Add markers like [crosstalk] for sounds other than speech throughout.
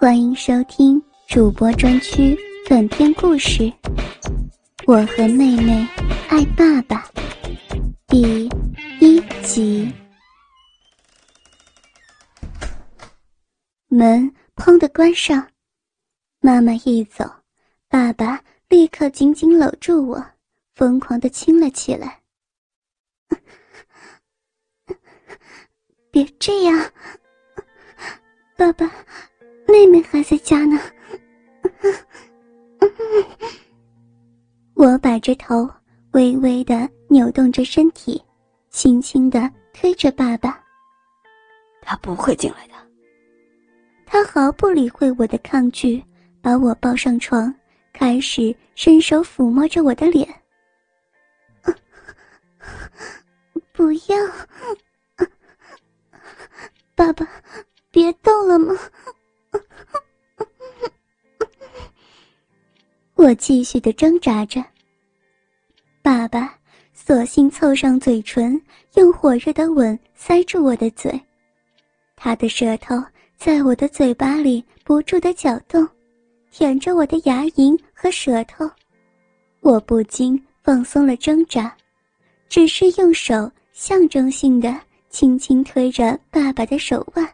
欢迎收听主播专区短篇故事《我和妹妹爱爸爸》第一集。门砰的关上，妈妈一走，爸爸立刻紧紧搂住我，疯狂的亲了起来。[laughs] 别这样，爸爸。妹妹还在家呢，我摆着头，微微的扭动着身体，轻轻的推着爸爸。他不会进来的。他毫不理会我的抗拒，把我抱上床，开始伸手抚摸着我的脸。不要，爸爸，别动了吗？我继续的挣扎着。爸爸索性凑上嘴唇，用火热的吻塞住我的嘴，他的舌头在我的嘴巴里不住的搅动，舔着我的牙龈和舌头。我不禁放松了挣扎，只是用手象征性的轻轻推着爸爸的手腕。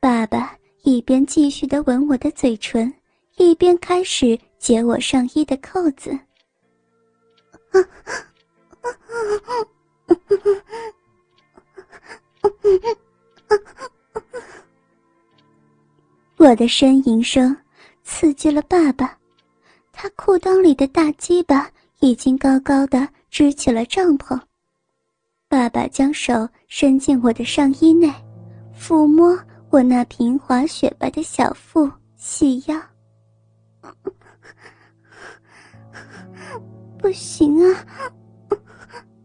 爸爸一边继续的吻我的嘴唇，一边开始。解我上衣的扣子，我的呻吟声刺激了爸爸，他裤裆里的大鸡巴已经高高的支起了帐篷。爸爸将手伸进我的上衣内，抚摸我那平滑雪白的小腹、细腰。[laughs] 不行啊！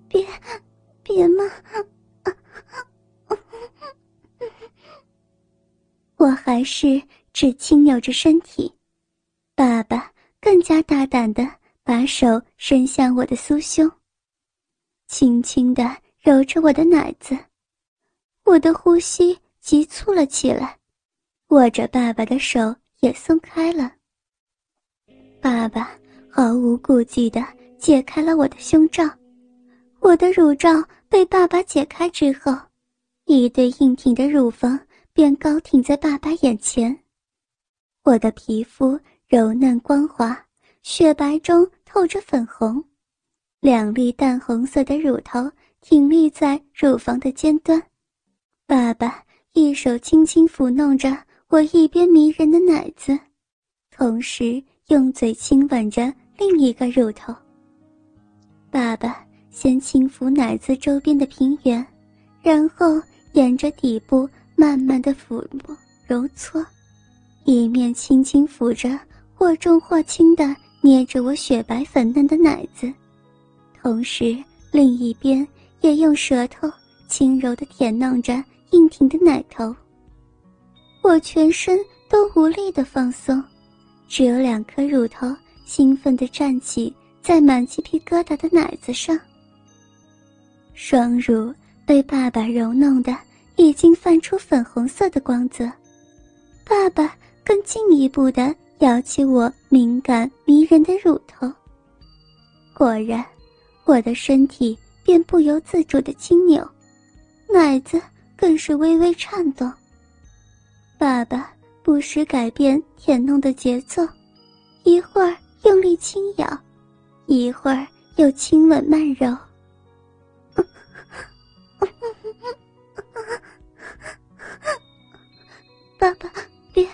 别，别嘛！我还是只轻扭着身体。爸爸更加大胆的把手伸向我的酥胸，轻轻的揉着我的奶子。我的呼吸急促了起来，握着爸爸的手也松开了。爸爸毫无顾忌的。解开了我的胸罩，我的乳罩被爸爸解开之后，一对硬挺的乳房便高挺在爸爸眼前。我的皮肤柔嫩光滑，雪白中透着粉红，两粒淡红色的乳头挺立在乳房的尖端。爸爸一手轻轻抚弄着我一边迷人的奶子，同时用嘴亲吻着另一个乳头。爸爸先轻抚奶子周边的平原，然后沿着底部慢慢的抚摸揉搓，一面轻轻抚着，或重或轻的捏着我雪白粉嫩的奶子，同时另一边也用舌头轻柔的舔弄着硬挺的奶头。我全身都无力的放松，只有两颗乳头兴奋的站起。在满鸡皮疙瘩的奶子上，双乳被爸爸揉弄的已经泛出粉红色的光泽。爸爸更进一步的摇起我敏感迷人的乳头。果然，我的身体便不由自主的轻扭，奶子更是微微颤动。爸爸不时改变舔弄的节奏，一会儿用力轻咬。一会儿又亲吻慢揉，[laughs] 爸爸，别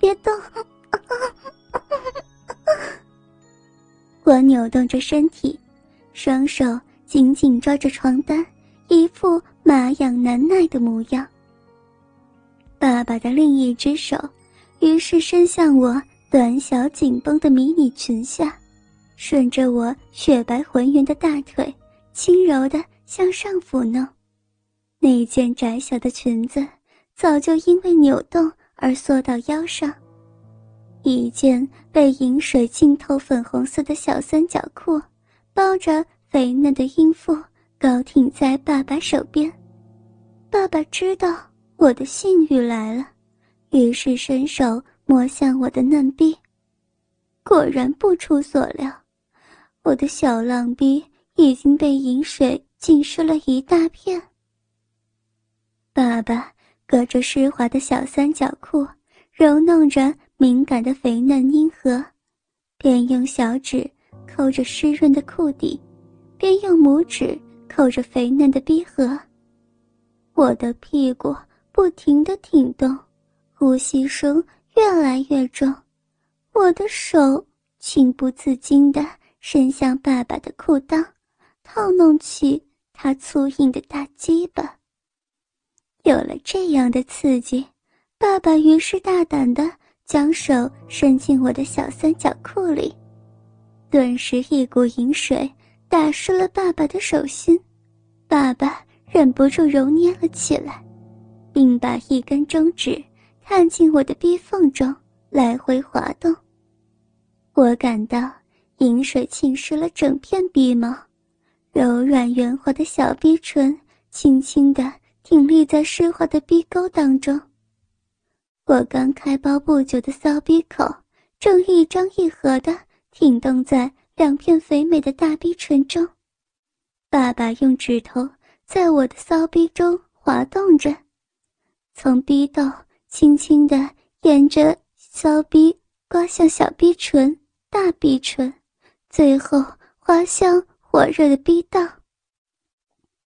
别动！我扭动着身体，双手紧紧抓着床单，一副麻痒难耐的模样。爸爸的另一只手，于是伸向我短小紧绷的迷你裙下。顺着我雪白浑圆的大腿，轻柔地向上抚弄。那件窄小的裙子早就因为扭动而缩到腰上，一件被饮水浸透粉红色的小三角裤，包着肥嫩的阴腹，高挺在爸爸手边。爸爸知道我的性欲来了，于是伸手摸向我的嫩逼，果然不出所料，我的小浪逼已经被饮水浸湿了一大片。爸爸隔着湿滑的小三角裤，揉弄着敏感的肥嫩阴核，边用小指抠着湿润的裤底，边用拇指抠着肥嫩的逼核。我的屁股不停地挺动，呼吸声越来越重，我的手情不自禁地伸向爸爸的裤裆，套弄起他粗硬的大鸡巴。有了这样的刺激，爸爸于是大胆地将手伸进我的小三角裤里，顿时一股淫水打湿了爸爸的手心，爸爸。忍不住揉捏了起来，并把一根中指探进我的逼缝中，来回滑动。我感到饮水浸湿了整片逼毛，柔软圆滑的小逼唇轻轻地挺立在湿滑的逼沟当中。我刚开包不久的骚逼口正一张一合地挺动在两片肥美的大逼唇中。爸爸用指头。在我的骚逼中滑动着，从逼道轻轻的沿着骚逼刮向小逼唇、大逼唇，最后滑向火热的逼道。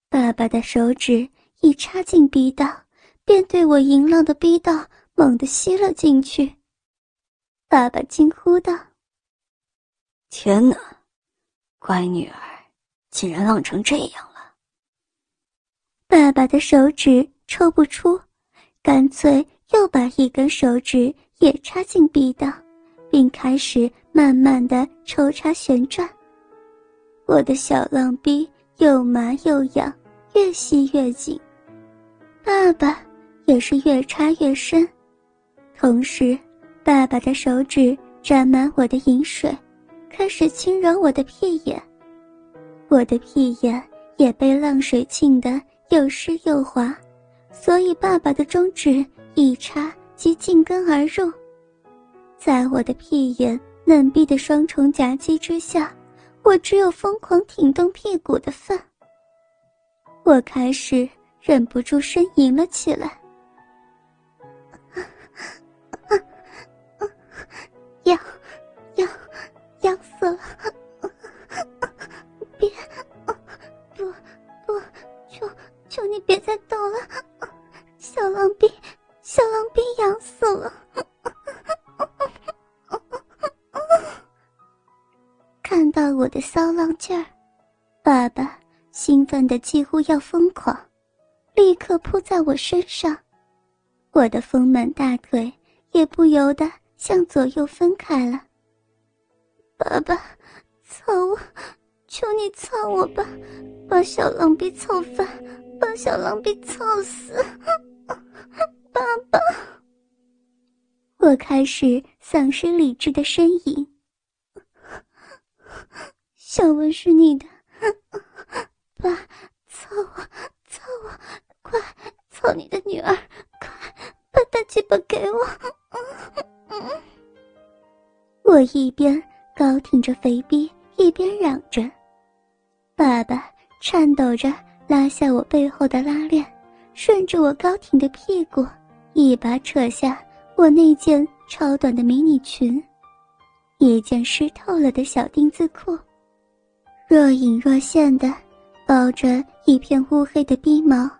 爸爸的手指一插进逼道，便对我淫浪的逼道猛地吸了进去。爸爸惊呼道：“天哪，乖女儿，竟然浪成这样了！”爸爸的手指抽不出，干脆又把一根手指也插进壁道，并开始慢慢的抽插旋转。我的小浪逼又麻又痒，越吸越紧。爸爸也是越插越深，同时，爸爸的手指沾满我的饮水，开始轻揉我的屁眼。我的屁眼也被浪水浸得。又湿又滑，所以爸爸的中指一插即进根而入，在我的屁眼嫩逼的双重夹击之下，我只有疯狂挺动屁股的份。我开始忍不住呻吟了起来，痒，[laughs] 兴奋的几乎要疯狂，立刻扑在我身上，我的丰满大腿也不由得向左右分开了。爸爸，操我！求你操我吧，把小狼逼操翻！把小狼逼操死！爸爸，我开始丧失理智的呻吟。小文是你的，爸，操我，操我，快操你的女儿，快把大鸡巴给我！我一边高挺着肥逼，一边嚷着。爸爸颤抖着。拉下我背后的拉链，顺着我高挺的屁股，一把扯下我那件超短的迷你裙，一件湿透了的小丁字裤，若隐若现的包着一片乌黑的逼毛，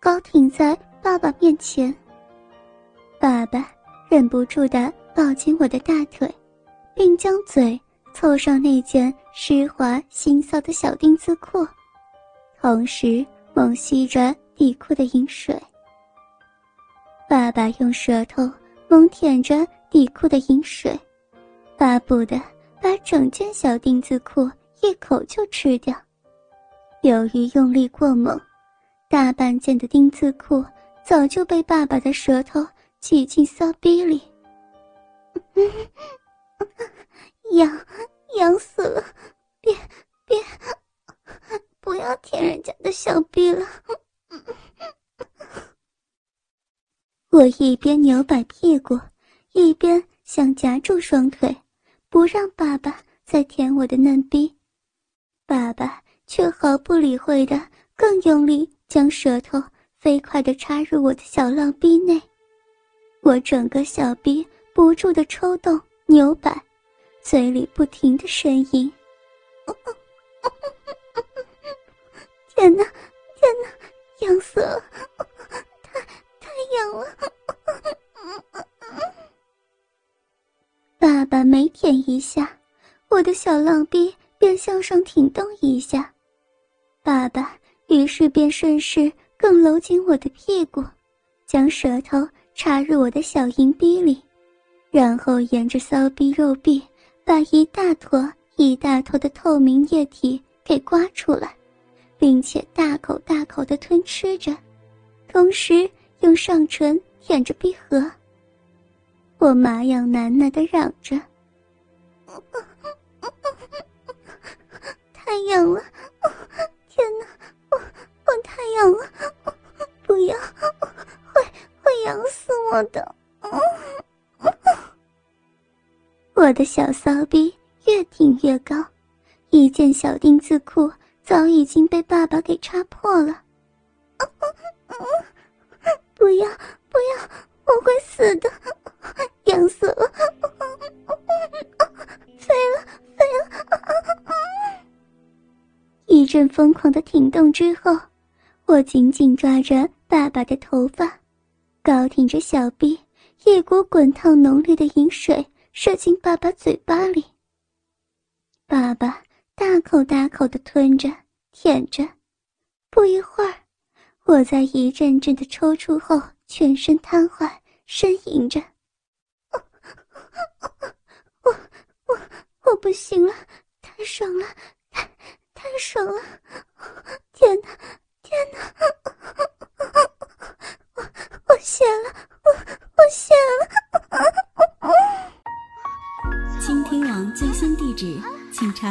高挺在爸爸面前。爸爸忍不住的抱紧我的大腿，并将嘴凑上那件湿滑腥臊的小丁字裤。同时猛吸着底裤的饮水。爸爸用舌头猛舔着底裤的饮水，巴不得把整件小丁字裤一口就吃掉。由于用力过猛，大半件的丁字裤早就被爸爸的舌头挤进骚逼里。[laughs] 痒，痒死了！别，别！不要舔人家的小臂了！我一边扭摆屁股，一边想夹住双腿，不让爸爸再舔我的嫩逼。爸爸却毫不理会的，更用力将舌头飞快的插入我的小浪逼内。我整个小逼不住的抽动扭摆，嘴里不停的呻吟。天哪，天哪，痒死了！太太痒了！爸爸每舔一下，我的小浪逼便向上挺动一下。爸爸于是便顺势更搂紧我的屁股，将舌头插入我的小阴逼里，然后沿着骚逼肉壁把一大坨一大坨的透明液体给刮出来。并且大口大口的吞吃着，同时用上唇舔着闭合。我麻痒难耐的嚷着：“ [laughs] 太痒了！天哪，太痒了！不要，会会痒死我的！”我的小骚逼越挺越高，一件小丁字裤。早已经被爸爸给插破了，不要不要，我会死的，痒死了，飞了飞了！一阵疯狂的挺动之后，我紧紧抓着爸爸的头发，高挺着小臂，一股滚烫浓烈的饮水射进爸爸嘴巴里，爸爸。大口大口的吞着、舔着，不一会儿，我在一阵阵的抽搐后全身瘫痪，呻吟着：[laughs] “我、我、我不行了，太爽了，太、太爽了！